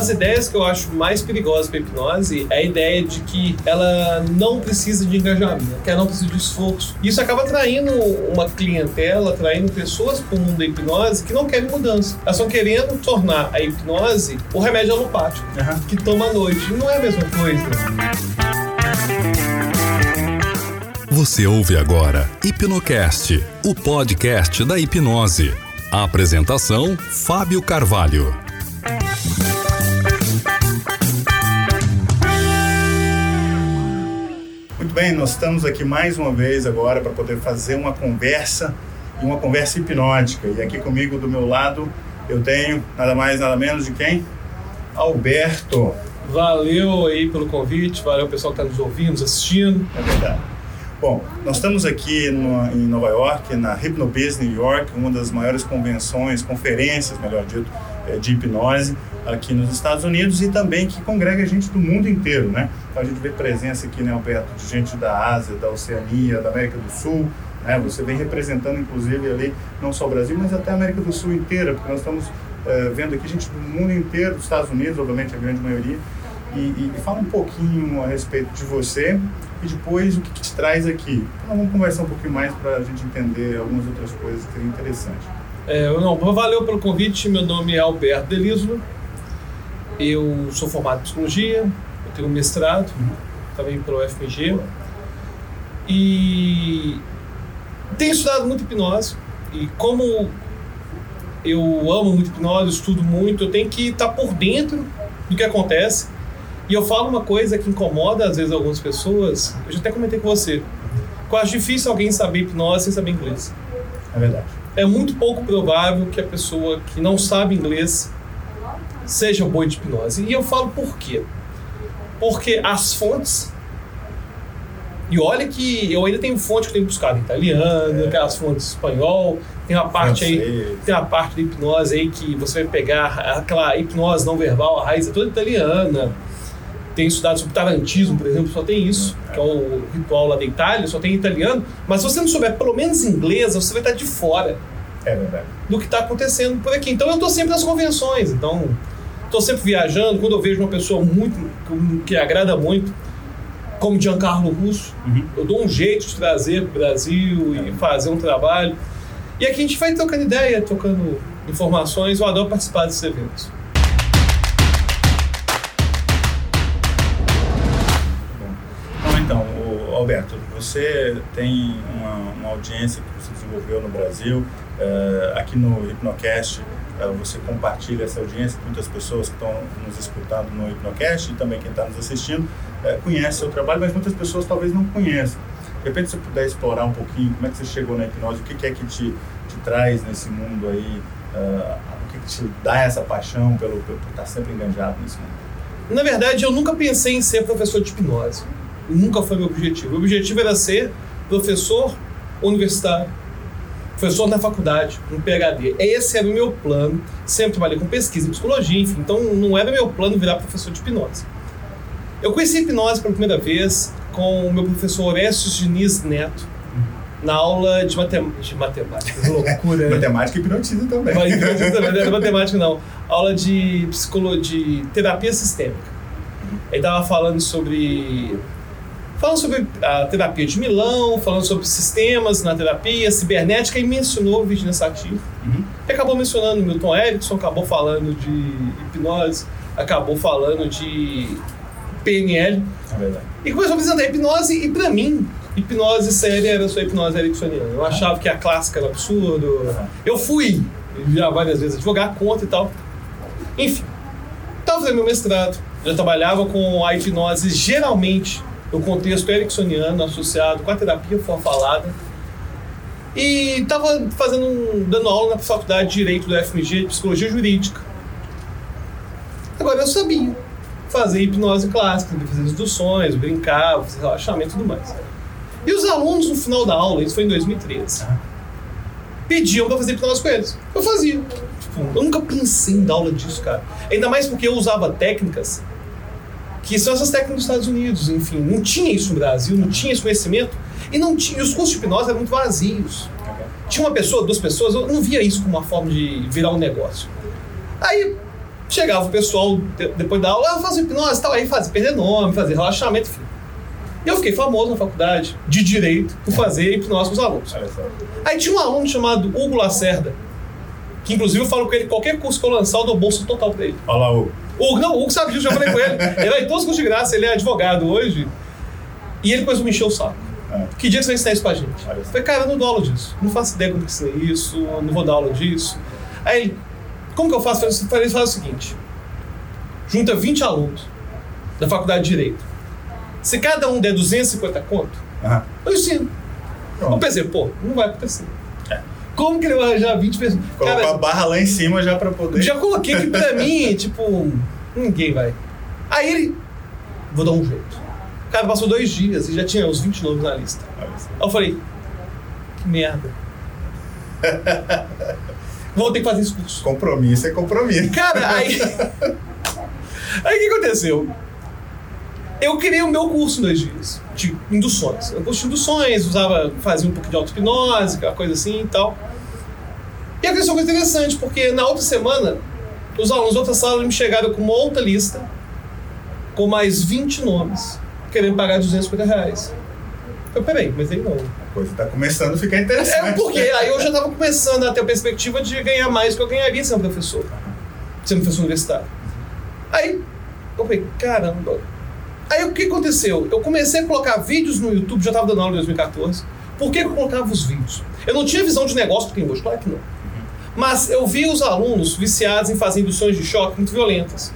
das ideias que eu acho mais perigosas para a hipnose é a ideia de que ela não precisa de engajamento, que ela não precisa de esforço. Isso acaba atraindo uma clientela, atraindo pessoas para o mundo da hipnose que não querem mudança. Elas estão querendo tornar a hipnose o remédio alopático, uhum. que toma à noite. Não é a mesma coisa. Você ouve agora Hipnocast, o podcast da hipnose. A apresentação: Fábio Carvalho. Bem, nós estamos aqui mais uma vez agora para poder fazer uma conversa e uma conversa hipnótica. E aqui comigo do meu lado eu tenho nada mais nada menos de quem? Alberto. Valeu aí pelo convite, valeu pessoal que está nos ouvindo, nos assistindo. É verdade. Bom, nós estamos aqui no, em Nova York, na Hypnobiz New York, uma das maiores convenções, conferências, melhor dito, de hipnose aqui nos Estados Unidos e também que congrega gente do mundo inteiro, né? Então a gente vê presença aqui, né, Alberto, de gente da Ásia, da Oceania, da América do Sul, né? Você vem representando, inclusive, ali não só o Brasil, mas até a América do Sul inteira, porque nós estamos uh, vendo aqui gente do mundo inteiro, dos Estados Unidos, obviamente, a grande maioria, e, e, e, fala um pouquinho a respeito de você e depois o que, que te traz aqui. Então vamos conversar um pouquinho mais para a gente entender algumas outras coisas que seria interessante. É, não, valeu pelo convite. Meu nome é Alberto Delislo. Eu sou formado em psicologia, eu tenho um mestrado também pelo UFMG. E tenho estudado muito hipnose. E como eu amo muito hipnose, estudo muito, eu tenho que estar por dentro do que acontece e eu falo uma coisa que incomoda às vezes algumas pessoas, eu já até comentei com você. Eu acho difícil alguém saber hipnose sem saber inglês. É verdade. É muito pouco provável que a pessoa que não sabe inglês seja boa de hipnose. E eu falo por quê? Porque as fontes. E olha que eu ainda tenho fonte que eu tenho buscado em italiano, é. aquelas fontes espanhol, tem uma parte aí, tem uma parte de hipnose aí que você vai pegar aquela hipnose não verbal, a raiz é toda italiana tem estudado sobre tarantismo, por exemplo, só tem isso, que é o ritual lá da Itália, só tem italiano. Mas se você não souber pelo menos inglês, você vai estar de fora é verdade. do que está acontecendo por aqui. Então eu estou sempre nas convenções, então estou sempre viajando. Quando eu vejo uma pessoa muito que agrada muito, como Giancarlo Russo, uhum. eu dou um jeito de trazer para o Brasil e fazer um trabalho. E aqui a gente vai trocando ideia, trocando informações. Eu adoro participar desses eventos. Alberto, você tem uma, uma, audiência que você desenvolveu no Brasil, uh, aqui no Hipnocast, uh, você compartilha essa audiência muitas pessoas que estão nos escutando no Hipnocast e também quem está nos assistindo uh, conhece seu trabalho, mas muitas pessoas talvez não conheçam. De repente, se você puder explorar um pouquinho como é que você chegou na hipnose, o que, que é que te, te traz nesse mundo aí, o que, que te dá essa paixão pelo, pelo, por estar sempre enganjado nesse mundo? Na verdade, eu nunca pensei em ser professor de hipnose nunca foi meu objetivo. O objetivo era ser professor universitário, professor na faculdade, um PhD. Esse era o meu plano. Sempre trabalhei com pesquisa em psicologia, enfim. Então não era meu plano virar professor de hipnose. Eu conheci a hipnose pela primeira vez com o meu professor Orestes Diniz Neto, na aula de, matem de matemática. Loucura. Né? matemática e hipnotismo também. Mas hipnotismo também, não é matemática não. Aula de psicologia, de terapia sistêmica. Ele estava falando sobre falando sobre a terapia de Milão, falando sobre sistemas na terapia, cibernética, e mencionou vigilância ativa. Uhum. E acabou mencionando Milton Erickson, acabou falando de hipnose, acabou falando de PNL. É verdade. E começou a apresentar hipnose, e para mim, hipnose séria era só hipnose ericksoniana. Eu achava que a clássica era absurdo. Uhum. Eu fui já várias vezes advogar contra e tal. Enfim, estava fazendo meu mestrado, já trabalhava com a hipnose geralmente no contexto ericksoniano associado com a terapia falada. E estava fazendo um, dando aula na faculdade de Direito do FMG de Psicologia Jurídica. Agora eu sabia fazer hipnose clássica, fazer induções, brincar, fazer relaxamento e tudo mais. E os alunos no final da aula, isso foi em 2013, pediam para fazer hipnose com eles. Eu fazia. Tipo, eu nunca pensei em dar aula disso, cara. Ainda mais porque eu usava técnicas que são essas técnicas dos Estados Unidos, enfim. Não tinha isso no Brasil, não tinha esse conhecimento. E não tinha, e os cursos de hipnose eram muito vazios. Tinha uma pessoa, duas pessoas, eu não via isso como uma forma de virar um negócio. Aí chegava o pessoal, de- depois da aula, ah, faz hipnose e tal, aí fazia perder nome, fazer relaxamento, enfim. E eu fiquei famoso na faculdade de Direito por fazer hipnose com os alunos. Aí tinha um aluno chamado Hugo Lacerda, que inclusive eu falo com ele, qualquer curso que eu lançar, eu dou bolsa total pra ele. Olha lá o. O não, o Hugo sabe disso, já falei com ele. Ele vai em todos os cursos de graça, ele é advogado hoje. E ele começou a me encher o saco. É. Que dia que você vai ensinar isso pra gente? Eu falei, cara, eu não dou aula disso. Não faço ideia como que ensinei isso, não vou dar aula disso. Aí ele, como que eu faço? Eu falei, ele o seguinte: junta 20 alunos da faculdade de Direito. Se cada um der 250 conto, Aham. eu ensino. Eu Pronto. pensei, pô, não vai acontecer. Como que ele vai arranjar 20 pessoas? Colocou Cara, a barra lá em cima já pra poder. já coloquei que pra mim, tipo, ninguém vai. Aí ele, vou dar um jeito. Cara passou dois dias e já tinha uns 20 nomes na lista. Aí eu falei, que merda. Vou ter que fazer esse curso. Compromisso é compromisso. Cara, aí. aí o que aconteceu? Eu criei o meu curso em dois dias, de induções. Eu curso de induções, usava, fazia um pouco de auto-hipnose, aquela coisa assim e tal. E aconteceu uma coisa interessante, porque na outra semana, os alunos da outra sala me chegaram com uma outra lista, com mais 20 nomes, querendo pagar 250 reais. Eu, peraí, mas aí não. A coisa tá começando a ficar interessante. É porque aí eu já tava começando a ter a perspectiva de ganhar mais do que eu ganharia sendo professor. Sendo professor universitário. Aí eu falei, caramba. Aí o que aconteceu? Eu comecei a colocar vídeos no YouTube, já tava dando aula em 2014. Por que que eu colocava os vídeos? Eu não tinha visão de negócio que tem hoje, claro que não. Mas eu via os alunos viciados em fazer induções de choque muito violentas.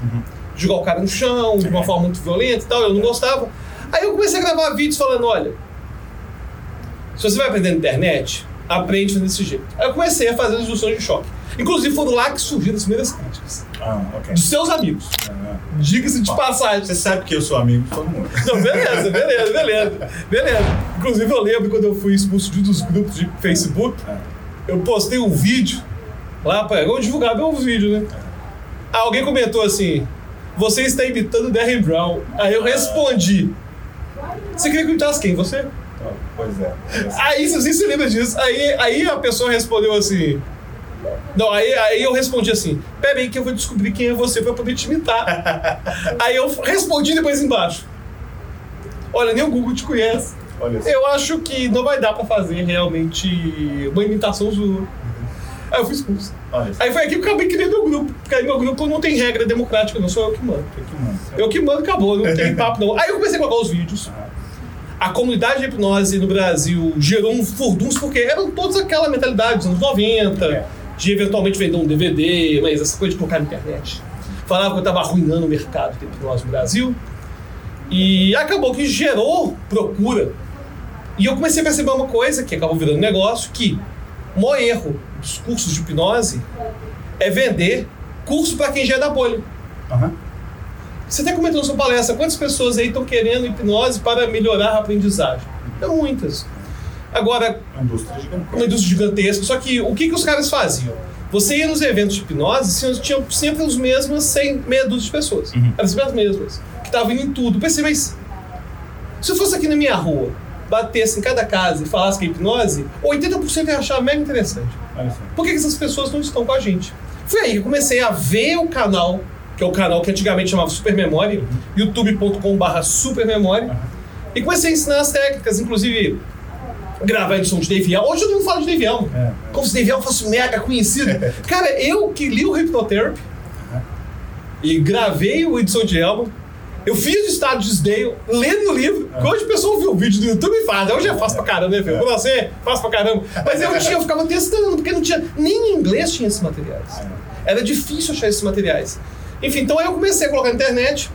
Jogar o cara no chão, de uma forma muito violenta e tal, eu não gostava. Aí eu comecei a gravar vídeos falando, olha, se você vai aprender na internet, aprende desse jeito. Aí eu comecei a fazer as induções de choque. Inclusive foram lá que surgiram as primeiras críticas. Ah, ok. Dos seus amigos. Ah, Diga-se de passagem. Você sabe que eu sou amigo de todo mundo. Não, beleza, beleza, beleza. Beleza. Inclusive eu lembro quando eu fui expulso de um dos grupos de Facebook, É. eu postei um vídeo lá para eu divulgar meus vídeos, né? Aí alguém comentou assim: Você está imitando o Darren Brown. Aí eu respondi: Você queria que imitasse quem? Você? Pois é. Aí, você se lembra disso. Aí, aí a pessoa respondeu assim. Não, aí, aí eu respondi assim: Pera aí que eu vou descobrir quem é você pra poder te imitar. aí eu respondi depois embaixo: Olha, nem o Google te conhece. Eu acho que não vai dar pra fazer realmente uma imitação sua. Aí eu fui expulso. Olha só. Aí foi aqui que eu acabei criando meu grupo. Porque aí meu grupo não tem regra democrática, não sou eu que mando. Que. Eu que mando, acabou, não tem papo não. Aí eu comecei a colocar os vídeos. A comunidade de hipnose no Brasil gerou um furdunço porque eram todos aquela mentalidade dos anos 90, É. de eventualmente vender um DVD, mas essa coisa de colocar na internet. Falava que eu estava arruinando o mercado de hipnose no Brasil. E acabou que gerou procura. E eu comecei a perceber uma coisa que acabou virando negócio, que o maior erro dos cursos de hipnose é vender curso para quem já é da bolha. Aham. Você até comentou na sua palestra, quantas pessoas aí estão querendo hipnose para melhorar a aprendizagem? É muitas. Agora, Uma indústria gigantesca. uma indústria gigantesca, só que o que, que os caras faziam? Você ia nos eventos de hipnose, tinha- tinham sempre os mesmos 100, meia dúzia de pessoas. Uhum. Eram sempre as mesmas, que estavam indo em tudo. Eu pensei, mas se eu fosse aqui na minha rua, batesse em cada casa e falasse que é hipnose, 80% ia achar mega interessante. Por que, que essas pessoas não estão com a gente? Foi aí que eu comecei a ver o canal, que é o canal que antigamente chamava Supermemória, youtube.com.br Supermemória, e comecei a ensinar as técnicas, inclusive gravar a edição de Young. Hoje todo mundo fala de Young. É, é. Como se Young fosse mega conhecido. Cara, eu que li o Hypnotherapy e gravei o edição de Elmo, eu fiz o estado de Disney, lendo o livro, que hoje o pessoal viu o vídeo do YouTube e faz. Hoje é fácil pra caramba, né, filho? Quando você faz pra caramba. Mas eu tinha, eu ficava testando, porque não tinha. Nem em inglês tinha esses materiais. Era difícil achar esses materiais. Enfim, então aí eu comecei a colocar na internet.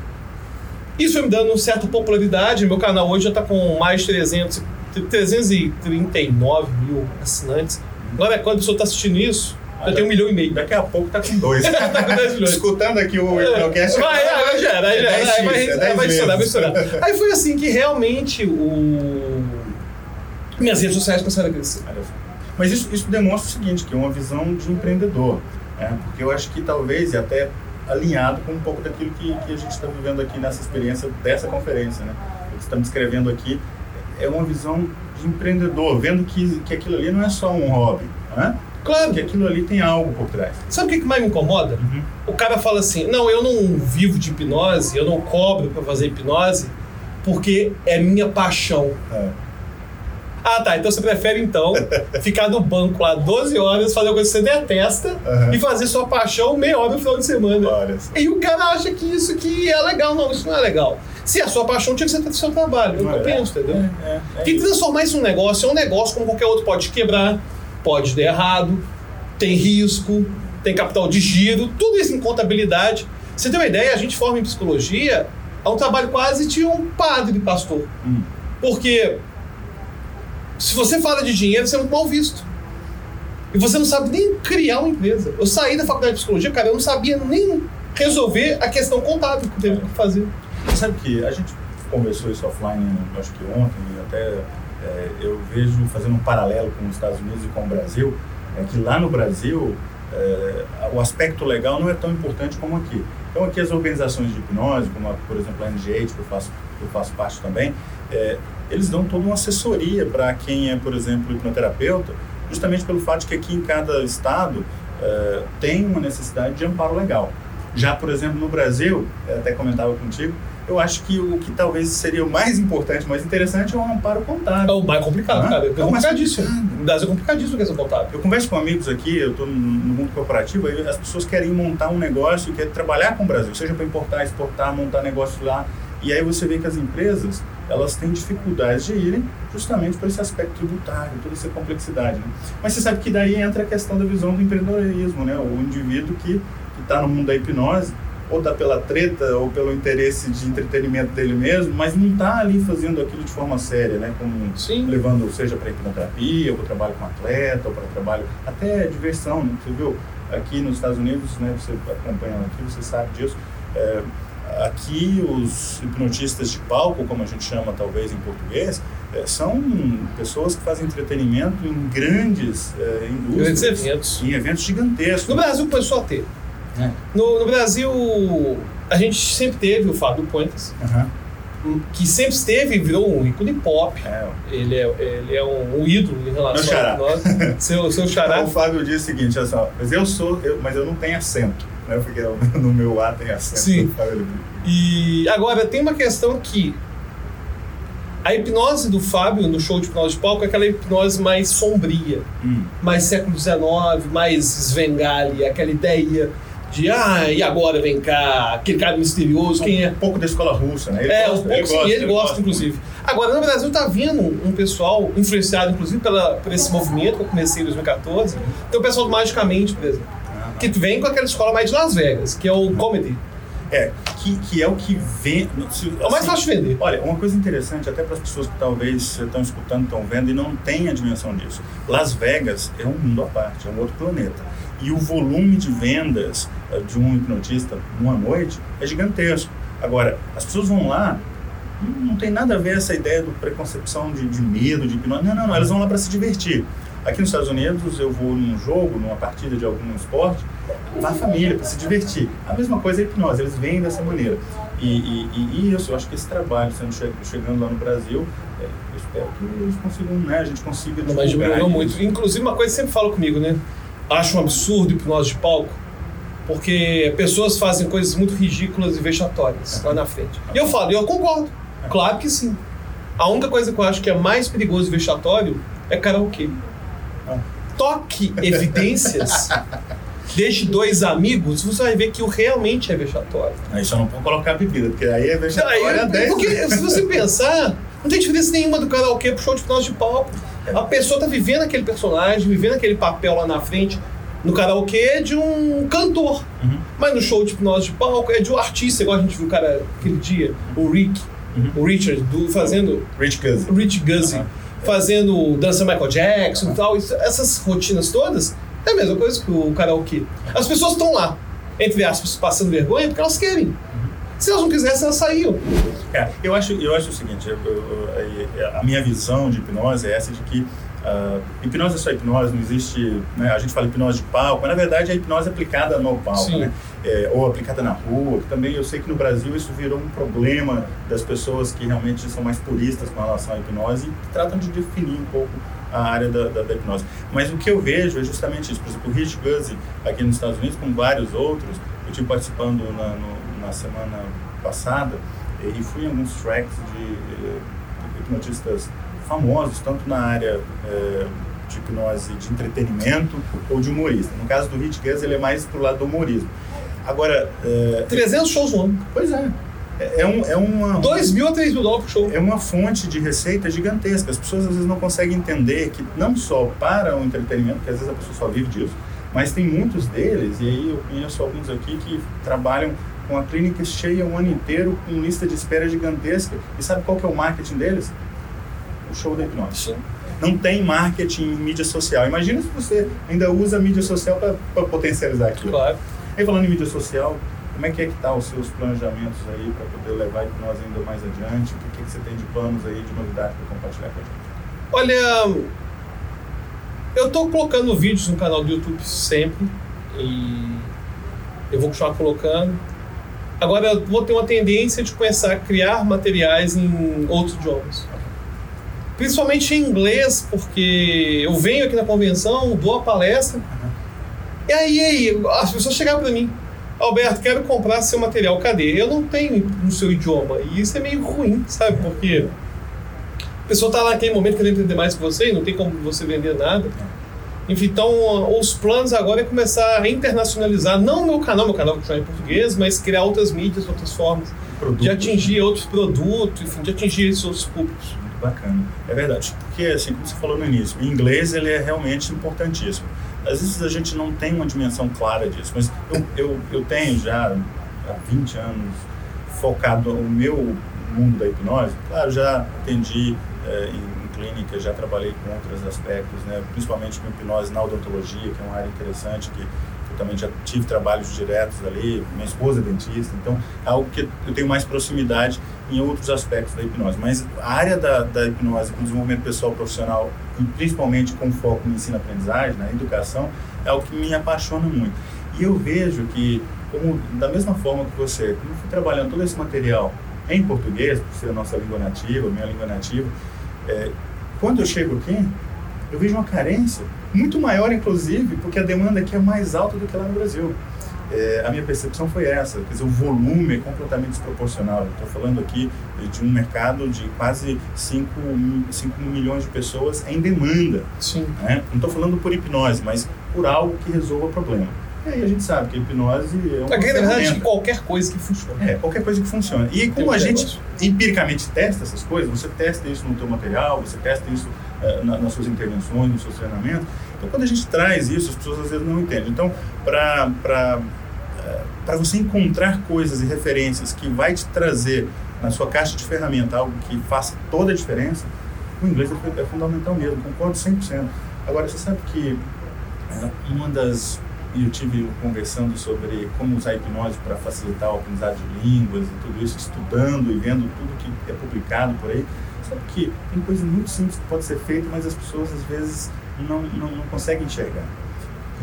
Isso foi me dando certa popularidade. Meu canal hoje já tá com mais de 300, 339 mil assinantes. Agora, quando a pessoa tá assistindo isso, já tem um milhão e meio. Daqui a pouco tá com dois. Tá com 10 milhões. Escutando aqui o Hipnocast. Vai, vai, vai, vai, É vai, vai, 10x, é vai, vai 10 estourar, vai estourar. Aí foi assim que realmente o... minhas redes sociais começaram a crescer. Mas isso, isso demonstra o seguinte, que é uma visão de empreendedor. Né? Porque eu acho que talvez, e até alinhado com um pouco daquilo que, que a gente está vivendo aqui nessa experiência dessa conferência, né? O que estamos descrevendo aqui é uma visão de empreendedor, vendo que, que aquilo ali não é só um hobby, né? Claro. Que aquilo ali tem algo por trás. Sabe o que que mais me incomoda? Uhum. O cara fala assim: não, eu não vivo de hipnose, eu não cobro pra fazer hipnose, porque é minha paixão. É. Ah, tá. Então você prefere, então, ficar no banco lá 12 horas, fazer uma coisa que você detesta Aham. e fazer sua paixão meia hora no final de semana. Só. E o cara acha que isso que é legal. Não, isso não é legal. Se é a sua paixão, tinha que ser seu trabalho. Não Eu é? penso, entendeu? É, é, é Tem que transformar isso num negócio. É um negócio como qualquer outro. Pode quebrar, pode dar errado, tem risco, tem capital de giro, tudo isso em contabilidade. Você tem uma ideia? A gente forma em psicologia é um trabalho quase de um padre pastor. Hum. Porque se você fala de dinheiro, você é muito mal visto. E você não sabe nem criar uma empresa. Eu saí da faculdade de psicologia, cara, eu não sabia nem resolver a questão contábil que eu teve que fazer. Sabe que a gente conversou isso offline, acho que ontem, e até é, eu vejo fazendo um paralelo com os Estados Unidos e com o Brasil, é que lá no Brasil é, o aspecto legal não é tão importante como aqui. Então aqui as organizações de hipnose, como a, por exemplo a NGH, que eu faço, que eu faço parte também, é, eles dão toda uma assessoria para quem é, por exemplo, hipnoterapeuta, justamente pelo fato de que aqui em cada estado é, tem uma necessidade de amparo legal. Já, por exemplo, no Brasil, eu até comentava contigo, eu acho que o que talvez seria o mais importante, mais interessante é o amparo É contábil. o mais complicado, Ah, cara. É é o mais complicadíssimo. complicado. No Brasil é complicadíssimo a questão contábil. Eu converso com amigos aqui, eu estou no mundo corporativo, aí as pessoas querem montar um negócio, querem trabalhar com o Brasil, seja para importar, exportar, montar negócio lá. E aí você vê que as empresas, elas têm dificuldades de irem justamente por esse aspecto tributário, toda essa complexidade. Né? Mas você sabe que daí entra a questão da visão do empreendedorismo, né? O indivíduo que está no mundo da hipnose, ou está pela treta, ou pelo interesse de entretenimento dele mesmo, mas não está ali fazendo aquilo de forma séria, né? Como Sim. levando seja para hipnoterapia, ou para trabalho com atleta, ou para trabalho até diversão, né? Você viu aqui nos Estados Unidos, né? Você acompanhando aqui, você sabe disso. É, aqui os hipnotistas de palco, como a gente chama talvez em português, é, são pessoas que fazem entretenimento em grandes é, Grandes indústrias, eventos. em eventos gigantescos. No Brasil começou a ter. É. No, no Brasil, a gente sempre teve o Fábio Puentes, Aham. que sempre esteve e virou um ícone pop. É, Ele é, ele é um, um ídolo em relação Meu xará. a nós. Seu, seu xará. O Fábio disse o seguinte, olha só, mas eu sou, eu- mas eu não tenho acento, né? Porque no meu A tem acento. Sim. E agora tem uma questão que a hipnose do Fábio no show de hipnose de palco é aquela hipnose mais sombria, Hum. mais século XIX, mais Svengali, aquela ideia de ah, e agora vem cá, aquele cara misterioso, quem é? Um pouco da escola russa, né? Ele é, gosta, um pouco, sim, ele, ele gosta, inclusive. Agora, no Brasil tá vindo um pessoal, influenciado inclusive pela, por esse movimento que eu comecei em 2014, tem o pessoal do Magicamente, por exemplo, que vem com aquela escola mais de Las Vegas, que é o comedy. É, que, que é o que vem. se- É o mais assim, fácil de vender. Olha, uma coisa interessante, até para as pessoas que talvez estão escutando, estão vendo e não têm a dimensão disso. Las Vegas é um mundo à parte, é um outro planeta. E o volume de vendas de um hipnotista numa noite é gigantesco. Agora, as pessoas vão lá, não tem nada a ver essa ideia do preconcepção de, de medo, de hipnose. Não, não, não, elas vão lá para se divertir. Aqui nos Estados Unidos, eu vou num jogo, numa partida de algum esporte, vai a família para se divertir. A mesma coisa é a hipnose, eles vêm dessa maneira. E, e, e- isso, eu acho que esse trabalho sendo che- chegando lá no Brasil, é, eu espero que eles consigam, né, a gente consiga Não, mas isso. muito. Inclusive, uma coisa que sempre fala comigo, né? Acho um absurdo hipnose de palco, porque pessoas fazem coisas muito ridículas e vexatórias lá na frente. E eu falo, e eu concordo. Claro que sim. A única coisa que eu acho que é mais perigoso e vexatório é karaokê. Toque evidências, deixe dois amigos, você vai ver que o realmente é vexatório. Aí só não pode colocar bebida, porque aí é Aí, vexatória 10. porque se você pensar, não tem diferença nenhuma do karaokê pro show de hipnose de palco. A pessoa tá vivendo aquele personagem, vivendo aquele papel lá na frente. No karaokê é de um cantor. Uhum. Mas no show de hipnose de palco é de um artista, igual a gente viu o cara aquele dia, o Rick, Uhum. o Richard, do, fazendo. Rich Guzzi. o Rich Guzzi, Aham. fazendo dança Michael Jackson e tal. Isso- essas rotinas todas é a mesma coisa que o karaokê. As pessoas estão lá, entre aspas, passando vergonha porque elas querem. Se elas não quisessem, elas saíam. É, eu acho, eu acho o seguinte, eu- eu- eu- a minha visão de hipnose é essa de que ah, hipnose é só hipnose, não existe, né, a gente fala hipnose de palco, mas na verdade é a hipnose aplicada no palco, né? É, ou aplicada na rua, que também eu sei que no Brasil isso virou um problema das pessoas que realmente são mais puristas com relação à hipnose e tratam de definir um pouco a área da, da, da, hipnose. Mas o que eu vejo é justamente isso. Por exemplo, o Rich Guzzi, aqui nos Estados Unidos, com vários outros, eu estive participando na, no, na semana passada e fui em alguns tracks de, de hipnotistas famosos, tanto na área é, de hipnose de entretenimento ou de humorista. No caso do Rich Guzzi, ele é mais pro lado do humorismo. Agora... É, 300 shows no ano. Pois é. É, é, um, é uma. 2 mil a 3 mil dólares por show. É uma fonte de receita gigantesca. As pessoas às vezes não conseguem entender que não só para o entretenimento, porque às vezes a pessoa só vive disso, mas tem muitos deles, e aí eu conheço alguns aqui que trabalham com a clínica cheia o ano inteiro, com lista de espera gigantesca. E sabe qual que é o marketing deles? O show da hipnose. Não tem marketing em mídia social. Imagina se você ainda usa a mídia social para potencializar aquilo. Claro. Aí falando em mídia social, como é que é que tá os seus planejamentos aí para poder levar a hipnose ainda mais adiante? O que, que você tem de planos aí, de novidade para compartilhar com a gente? Olha, eu estou colocando vídeos no canal do YouTube sempre e eu vou continuar colocando. Agora eu vou ter uma tendência de começar a criar materiais em outros idiomas. Principalmente em inglês, porque eu venho aqui na convenção, dou a palestra, e aí, aí as pessoas chegaram para mim, Alberto, quero comprar seu material, cadê? Eu não tenho no seu idioma. E isso é meio ruim, sabe? Porque a pessoa está lá naquele momento querendo entender mais que você e não tem como você vender nada. Enfim, então os planos agora é começar a internacionalizar, não o meu canal, meu canal que em português, mas criar outras mídias, outras formas Produto. de atingir outros produtos, enfim, de atingir esses outros públicos. Bacana. É verdade. Porque, assim, como você falou no início, o inglês ele é realmente importantíssimo. Às vezes a gente não tem uma dimensão clara disso, mas eu, eu, eu tenho já há 20 anos focado no meu mundo da hipnose. Claro, já atendi é, em, clínica, já trabalhei com outros aspectos, né, principalmente com hipnose na odontologia, que é uma área interessante que também já tive trabalhos diretos ali, minha esposa é dentista, então é algo que eu tenho mais proximidade em outros aspectos da hipnose. Mas a área da, da hipnose com desenvolvimento pessoal profissional, e principalmente com foco no ensino-aprendizagem, na educação, é o que me apaixona muito. E eu vejo que, como, da mesma forma que você, como fui trabalhando todo esse material em português, por ser a nossa língua nativa, minha língua nativa, é, quando eu chego aqui, eu vejo uma carência muito maior, inclusive, porque a demanda aqui é mais alta do que lá no Brasil. É, a minha percepção foi essa, quer dizer, o volume é completamente desproporcional. Estou falando aqui de um mercado de quase 5, 5 milhões de pessoas em demanda. Sim. Né? Não estou falando por hipnose, mas por algo que resolva o problema. E aí a gente sabe que a hipnose é uma A verdade de qualquer coisa que funciona. É, qualquer coisa que funciona. E como a gente negócio. empiricamente testa essas coisas, você testa isso no teu material, você testa isso na, nas suas intervenções, no seu treinamento. Então, quando a gente traz isso, as pessoas às vezes não entendem. Então, para para você encontrar coisas e referências que vai te trazer na sua caixa de ferramenta algo que faça toda a diferença, o inglês é, é fundamental mesmo, concordo 100%. Agora, você sabe que é, uma das. Eu tive conversando sobre como usar hipnose para facilitar o aprendizado de línguas e tudo isso, estudando e vendo tudo que é publicado por aí. Sabe que tem coisa muito simples que pode ser feita, mas as pessoas às vezes não, não, não conseguem enxergar.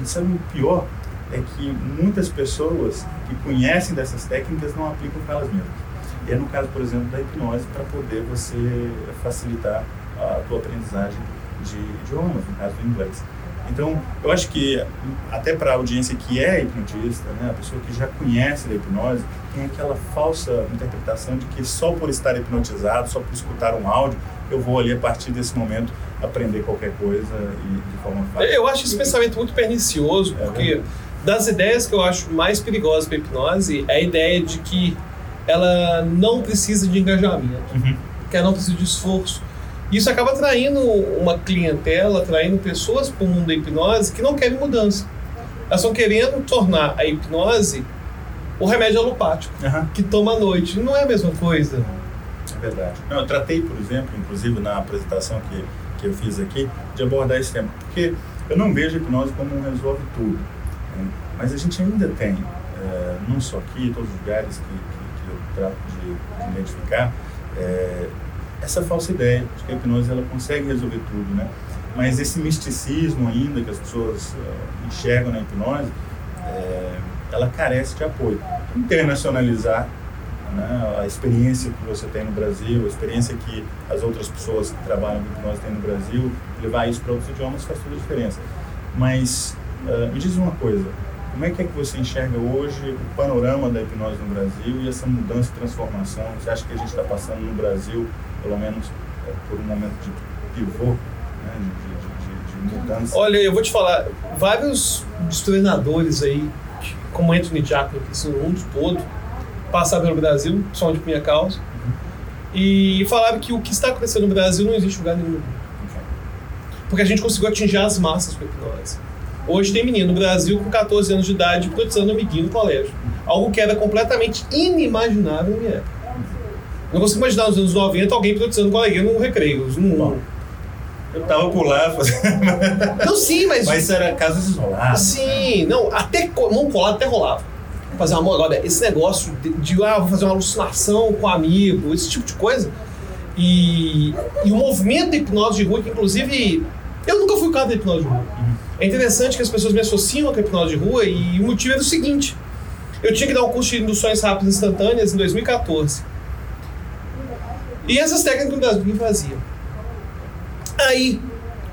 E sabe o pior? é que muitas pessoas que conhecem dessas técnicas não aplicam para elas mesmas. E é no caso, por exemplo, da hipnose, para poder você facilitar a tua aprendizagem de idiomas, no caso do inglês. Então, eu acho que até para a audiência que é hipnotista, né, a pessoa que já conhece da hipnose, tem aquela falsa interpretação de que só por estar hipnotizado, só por escutar um áudio, eu vou ali a partir desse momento aprender qualquer coisa e de forma fácil. Eu acho esse pensamento muito pernicioso, é porque das ideias que eu acho mais perigosas para a hipnose é a ideia de que ela não precisa de engajamento, uhum. que ela não precisa de esforço. Isso acaba atraindo uma clientela, atraindo pessoas para o mundo da hipnose que não querem mudança. Elas estão querendo tornar a hipnose o remédio alopático, uhum. que toma à noite. Não é a mesma coisa. É verdade. Não, eu tratei, por exemplo, inclusive na apresentação que, que eu fiz aqui, de abordar esse tema. Porque eu não vejo a hipnose como um resolve tudo. Mas a gente ainda tem, é, não só aqui, em todos os lugares que, que, que eu trato de, de identificar, é, essa falsa ideia de que a hipnose ela consegue resolver tudo, né? Mas esse misticismo ainda que as pessoas uh, enxergam na hipnose, é, ela carece de apoio. Internacionalizar né, a experiência que você tem no Brasil, a experiência que as outras pessoas que trabalham com hipnose têm no Brasil, levar isso para outros idiomas faz toda a diferença. Mas uh, me diz uma coisa, como é que é que você enxerga hoje o panorama da hipnose no Brasil e essa mudança e transformação? Você acha que a gente está passando no Brasil, pelo menos é, por um momento de pivô, né, de, de, de, mudança? Olha, eu vou te falar, vários dos treinadores aí, como Anthony Jackson, que ensinou o mundo todo, passaram pelo Brasil, só de minha causa, uhum. e falaram que o que está acontecendo no Brasil não existe lugar nenhum. Porque a gente conseguiu atingir as massas com a hipnose. Hoje tem menino no Brasil com 14 anos de idade hipnotizando amiguinho no colégio. Algo que era completamente inimaginável na minha época. Não consigo imaginar nos anos 90 alguém hipnotizando um coleguinha no recreio. No... Eu tava por lá fazendo. Não, sim, mas. Mas era casos isolados. Sim, né? não, até mão colada até rolava. Fazer uma agora, esse negócio de, de, ah, vou fazer uma alucinação com um amigo, esse tipo de coisa. E, e o movimento da hipnose de rua, que inclusive. Eu nunca fui cara da hipnose de rua. Uhum. É interessante que as pessoas me associam à hipnose de rua e o motivo era o seguinte. Eu tinha que dar um curso de induções rápidas instantâneas em 2014. E essas técnicas no Brasil ninguém fazia. Aí,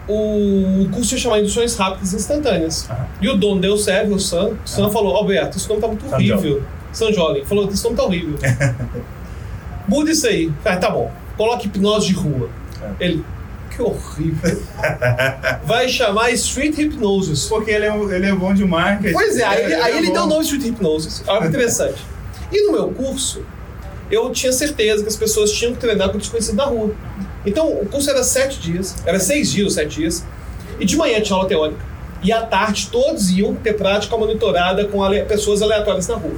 o curso ia chamar Induções Rápidas Instantâneas. Uhum. E o dono deu serve, o Sam, o Sam uhum. falou, Alberto, esse nome tá muito horrível. San Jolin. Falou, esse nome tá horrível. Muda isso aí. Ah, tá bom. Coloque hipnose de rua. É. Ele, que horrível. Vai chamar Street Hypnosis. Porque ele é, ele é bom de marketing. Pois é, aí, ele, aí é ele deu o nome Street Hypnosis. Algo interessante. E no meu curso, eu tinha certeza que as pessoas tinham que treinar com desconhecido na rua. Então, o curso era sete dias, era seis dias, sete dias. E de manhã tinha aula teórica. E à tarde todos iam ter prática monitorada com ale pessoas aleatórias na rua.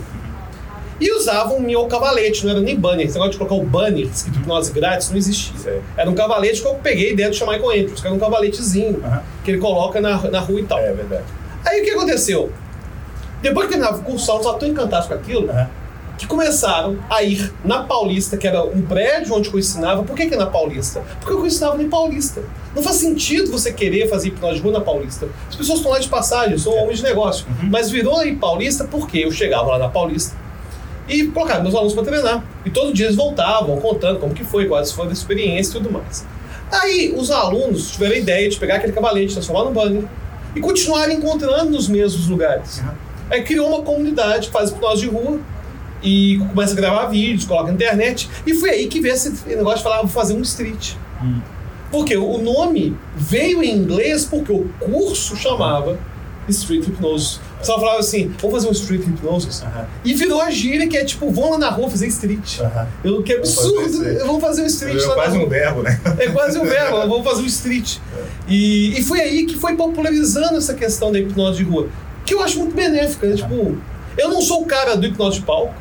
E usavam meu cavalete, não era nem banner. Esse negócio de colocar o banner escrito hipnose grátis não existia. Era um cavalete que eu peguei dentro do Michael Andrews, que era um cavaletezinho uhum. que ele coloca na, na rua e tal. É verdade. Aí o que aconteceu? Depois que terminava o curso, eu estava tão encantado com aquilo uhum. Que começaram a ir na Paulista, que era um prédio onde eu ensinava. Por que, que é na Paulista? Porque eu ensinava em Paulista. Não faz sentido você querer fazer hipnose de rua na Paulista. As pessoas estão lá de passagem, são homens de negócio. Uhum. Mas virou em Paulista porque eu chegava lá na Paulista e colocaram meus alunos para treinar. E todo dia eles voltavam contando como que foi, quais foram as experiências e tudo mais. Aí os alunos tiveram a ideia de pegar aquele cavalete, transformar no banner e continuar encontrando nos mesmos lugares. Uhum. Aí criou uma comunidade, faz hipnose de rua e começa a gravar vídeos, coloca na internet. E foi aí que veio esse negócio de falar, vou fazer um street. Uhum. Porque o nome veio em inglês porque o curso chamava Street Hypnosis. O pessoal falava assim, vamos fazer um Street Hypnosis. Uh -huh. E virou a gíria que é tipo, vamos lá na rua fazer street. Uh -huh. Eu, que absurdo, vamos fazer um street é quase um verbo, né? É quase um verbo, vamos fazer um street. É. E, e foi aí que foi popularizando essa questão da hipnose de rua, que eu acho muito benéfica. Né? Tipo, eu não sou o cara do hipnose de palco,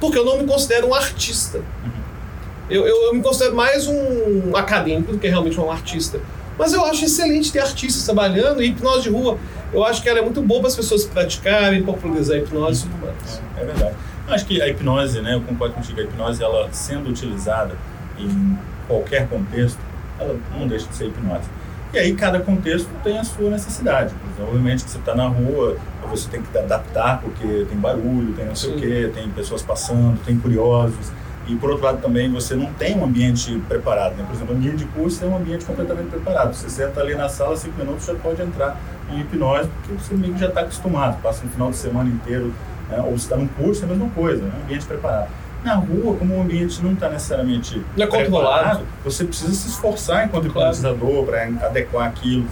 porque eu não me considero um artista. Eu, eu, eu me considero mais um acadêmico do que realmente um artista. Mas eu acho excelente ter artistas trabalhando e hipnose de rua eu acho que ela é muito boa para as pessoas praticarem, popularizar a hipnose e tudo mais. É, é verdade. Eu acho que a hipnose, né, eu concordo contigo, a hipnose, ela sendo utilizada em qualquer contexto, ela não deixa de ser hipnose. E aí cada contexto tem a sua necessidade. Então, obviamente que você está na rua, você tem que adaptar porque tem barulho, tem não sei Sim. o quê, tem pessoas passando, tem curiosos. E por outro lado também você não tem um ambiente preparado. Né? Por exemplo, o ambiente de curso é um ambiente completamente preparado. Você senta ali na sala, cinco minutos, já pode entrar em hipnose, porque você meio que já está acostumado. Passa um final de semana inteiro, né? ou você está num curso, é a mesma coisa, né? um ambiente preparado. Na rua, como o ambiente não está necessariamente não é controlado, você precisa se esforçar enquanto hipnotizador para adequar aquilo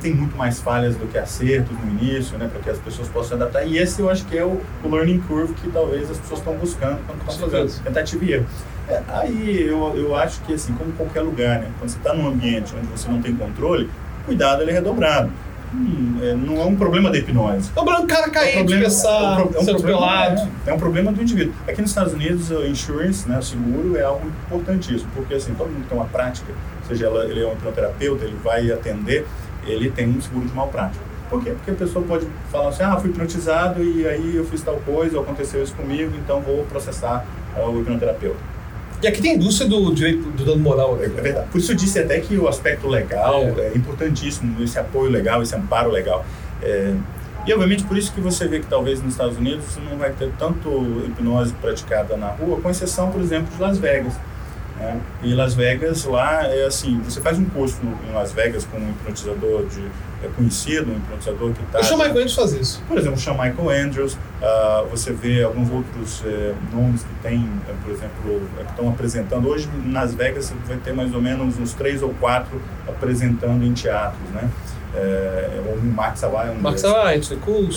tem muito mais falhas do que acertos no início, né, para que as pessoas possam se adaptar. E esse eu acho que é o, o learning curve que talvez as pessoas estão buscando quando estão fazendo tentativa e erro. É, aí eu, eu acho que, assim, como qualquer lugar, né, quando você está num ambiente onde você não tem controle, cuidado ele é redobrado. Hum, é, não é um problema da hipnose. É um problema do cara cair, é um problema, pensar, é um, pro, é um problema, é, é, um problema do indivíduo. Aqui nos Estados Unidos, o insurance, né, o seguro, é algo importantíssimo, porque assim, todo mundo tem uma prática, seja ela, ele é um hipnoterapeuta, ele vai atender, ele tem um seguro de mal prática. Por quê? Porque a pessoa pode falar assim, ah, fui hipnotizado e aí eu fiz tal coisa, aconteceu isso comigo, então vou processar uh, o hipnoterapeuta. E aqui tem a indústria do direito do dano moral. Né? É verdade. Por isso eu disse até que o aspecto legal é, é importantíssimo, esse apoio legal, esse amparo legal. É, E, obviamente, por isso que você vê que talvez nos Estados Unidos você não vai ter tanto hipnose praticada na rua, com exceção, por exemplo, de Las Vegas. Né? E Las Vegas, lá, é assim, você faz um curso no, em Las Vegas com um hipnotizador de, é conhecido, um hipnotizador que está... O Sean Michael Andrews faz isso. Por exemplo, o Sean Michael Andrews, uh, você vê alguns outros é, nomes que tem, é, por exemplo, é, que estão apresentando. Hoje, nas Vegas, você vai ter mais ou menos uns três ou quatro apresentando em teatros, né? É, o Max Savai, um Max Savai.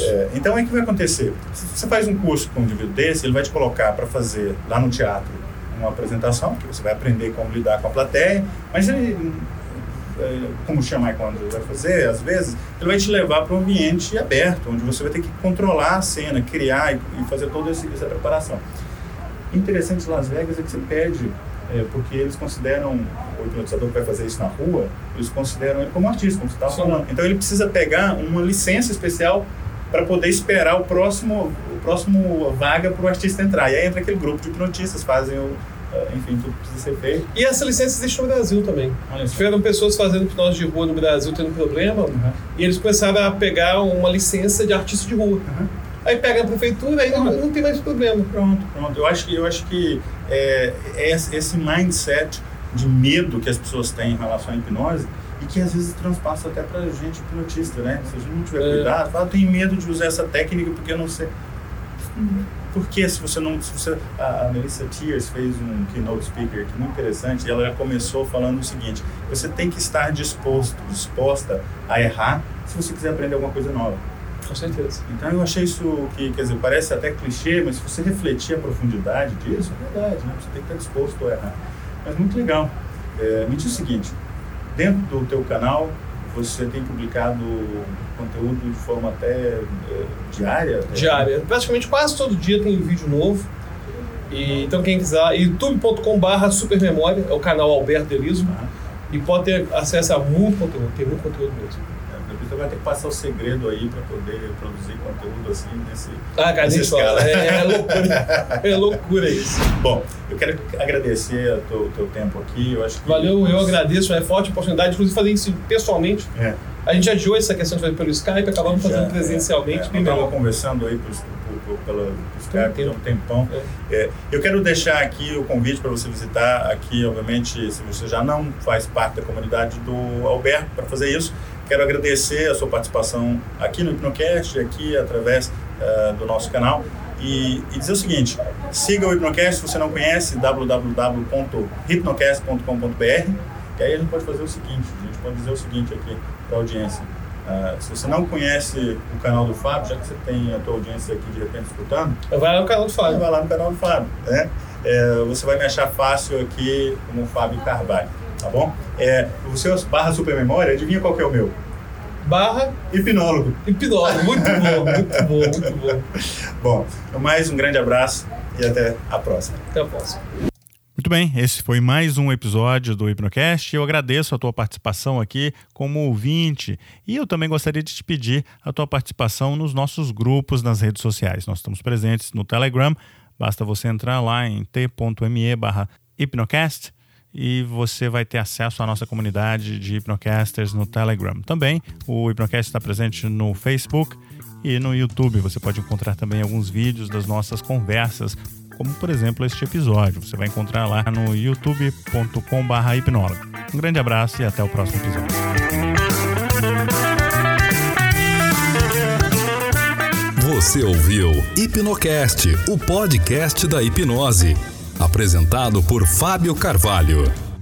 É, então, o que vai acontecer? Se você faz um curso com um indivíduo desse, ele vai te colocar para fazer lá no teatro uma apresentação, que você vai aprender como lidar com a plateia, mas ele, é, como chamar quando vai fazer, às vezes, ele vai te levar para um ambiente aberto, onde você vai ter que controlar a cena, criar e fazer toda essa preparação. Interessante Las Vegas é que você pede é, porque eles consideram o hipnotizador que vai fazer isso na rua, eles consideram ele como artista, como você estava falando. Então ele precisa pegar uma licença especial para poder esperar o próximo, o próximo vaga para o artista entrar. E aí entra aquele grupo de hipnotistas, fazem o, enfim, tudo precisa ser feito. E essa licença existe no Brasil também. Tiveram pessoas fazendo hipnose de rua no Brasil tendo problema, uhum. e eles começaram a pegar uma licença de artista de rua. Uhum. Aí pega a prefeitura, aí não, não, tem mais problema. Pronto, pronto. Eu acho que, eu acho que é, é esse mindset de medo que as pessoas têm em relação à hipnose e que às vezes transpassa até para gente hipnotista, né? Se a gente não tiver é. cuidado, fala, tem medo de usar essa técnica porque eu não sei. Porque se você não. Se você, a, Melissa Tears fez um keynote speaker aqui muito interessante e ela já começou falando o seguinte: você tem que estar disposto, disposta a errar se você quiser aprender alguma coisa nova. Com certeza. Então eu achei isso que, quer dizer, parece até clichê, mas se você refletir a profundidade disso, é verdade, né? Você tem que estar disposto a errar. Mas muito legal. É, me diz o seguinte, dentro do teu canal, você tem publicado conteúdo de forma até é, diária? Até? Diária. Praticamente quase todo dia tem um vídeo novo. E, então quem quiser, youtube.com.br supermemória, é o canal Alberto Deliso. Ah. E pode ter acesso a muito conteúdo, tem muito conteúdo mesmo. Vai ter que passar o segredo aí para poder produzir conteúdo assim nesse, ah, cara, nessa escala. É, é, loucura. é loucura isso. Bom, eu quero agradecer o teu, teu, tempo aqui. Eu acho que Valeu, eu agradeço. É forte oportunidade, inclusive, fazer isso pessoalmente. É. A gente adiou essa questão de fazer pelo Skype, acabamos Já, fazendo presencialmente. É, é. Estava conversando aí por, por, pelo Skype há um tempão. É. É, eu quero deixar aqui o convite para você visitar aqui, obviamente, se você já não faz parte da comunidade do Alberto, para fazer isso. Quero agradecer a sua participação aqui no Hipnocast, aqui através uh, do nosso canal. E, e, dizer o seguinte: siga o Hipnocast se você não conhece, www.hipnocast.com.br. E aí a gente pode fazer o seguinte: a gente pode dizer o seguinte aqui para a audiência. Uh, se você não conhece o canal do Fábio, já que você tem a tua audiência aqui de repente escutando, vai lá no canal do Fábio. Vai lá no canal do Fábio. Né? É, você vai me achar fácil aqui como Fábio Carvalho tá bom? É, o seu barra supermemória, adivinha qual que é o meu? Barra hipnólogo. Hipnólogo, muito bom, muito bom, muito bom. bom, mais um grande abraço e até a próxima. Até a próxima. Muito bem, esse foi mais um episódio do Hipnocast. Eu agradeço a tua participação aqui como ouvinte e eu também gostaria de te pedir a tua participação nos nossos grupos nas redes sociais. Nós estamos presentes no Telegram, basta você entrar lá em t.me barra hipnocast e você vai ter acesso à nossa comunidade de hipnocasters no Telegram. Também o Hipnocast está presente no Facebook e no YouTube. Você pode encontrar também alguns vídeos das nossas conversas, como por exemplo este episódio. Você vai encontrar lá no youtube.com/hipnólogo. Um grande abraço e até o próximo episódio. Você ouviu Hipnocast, o podcast da hipnose. Apresentado por Fábio Carvalho.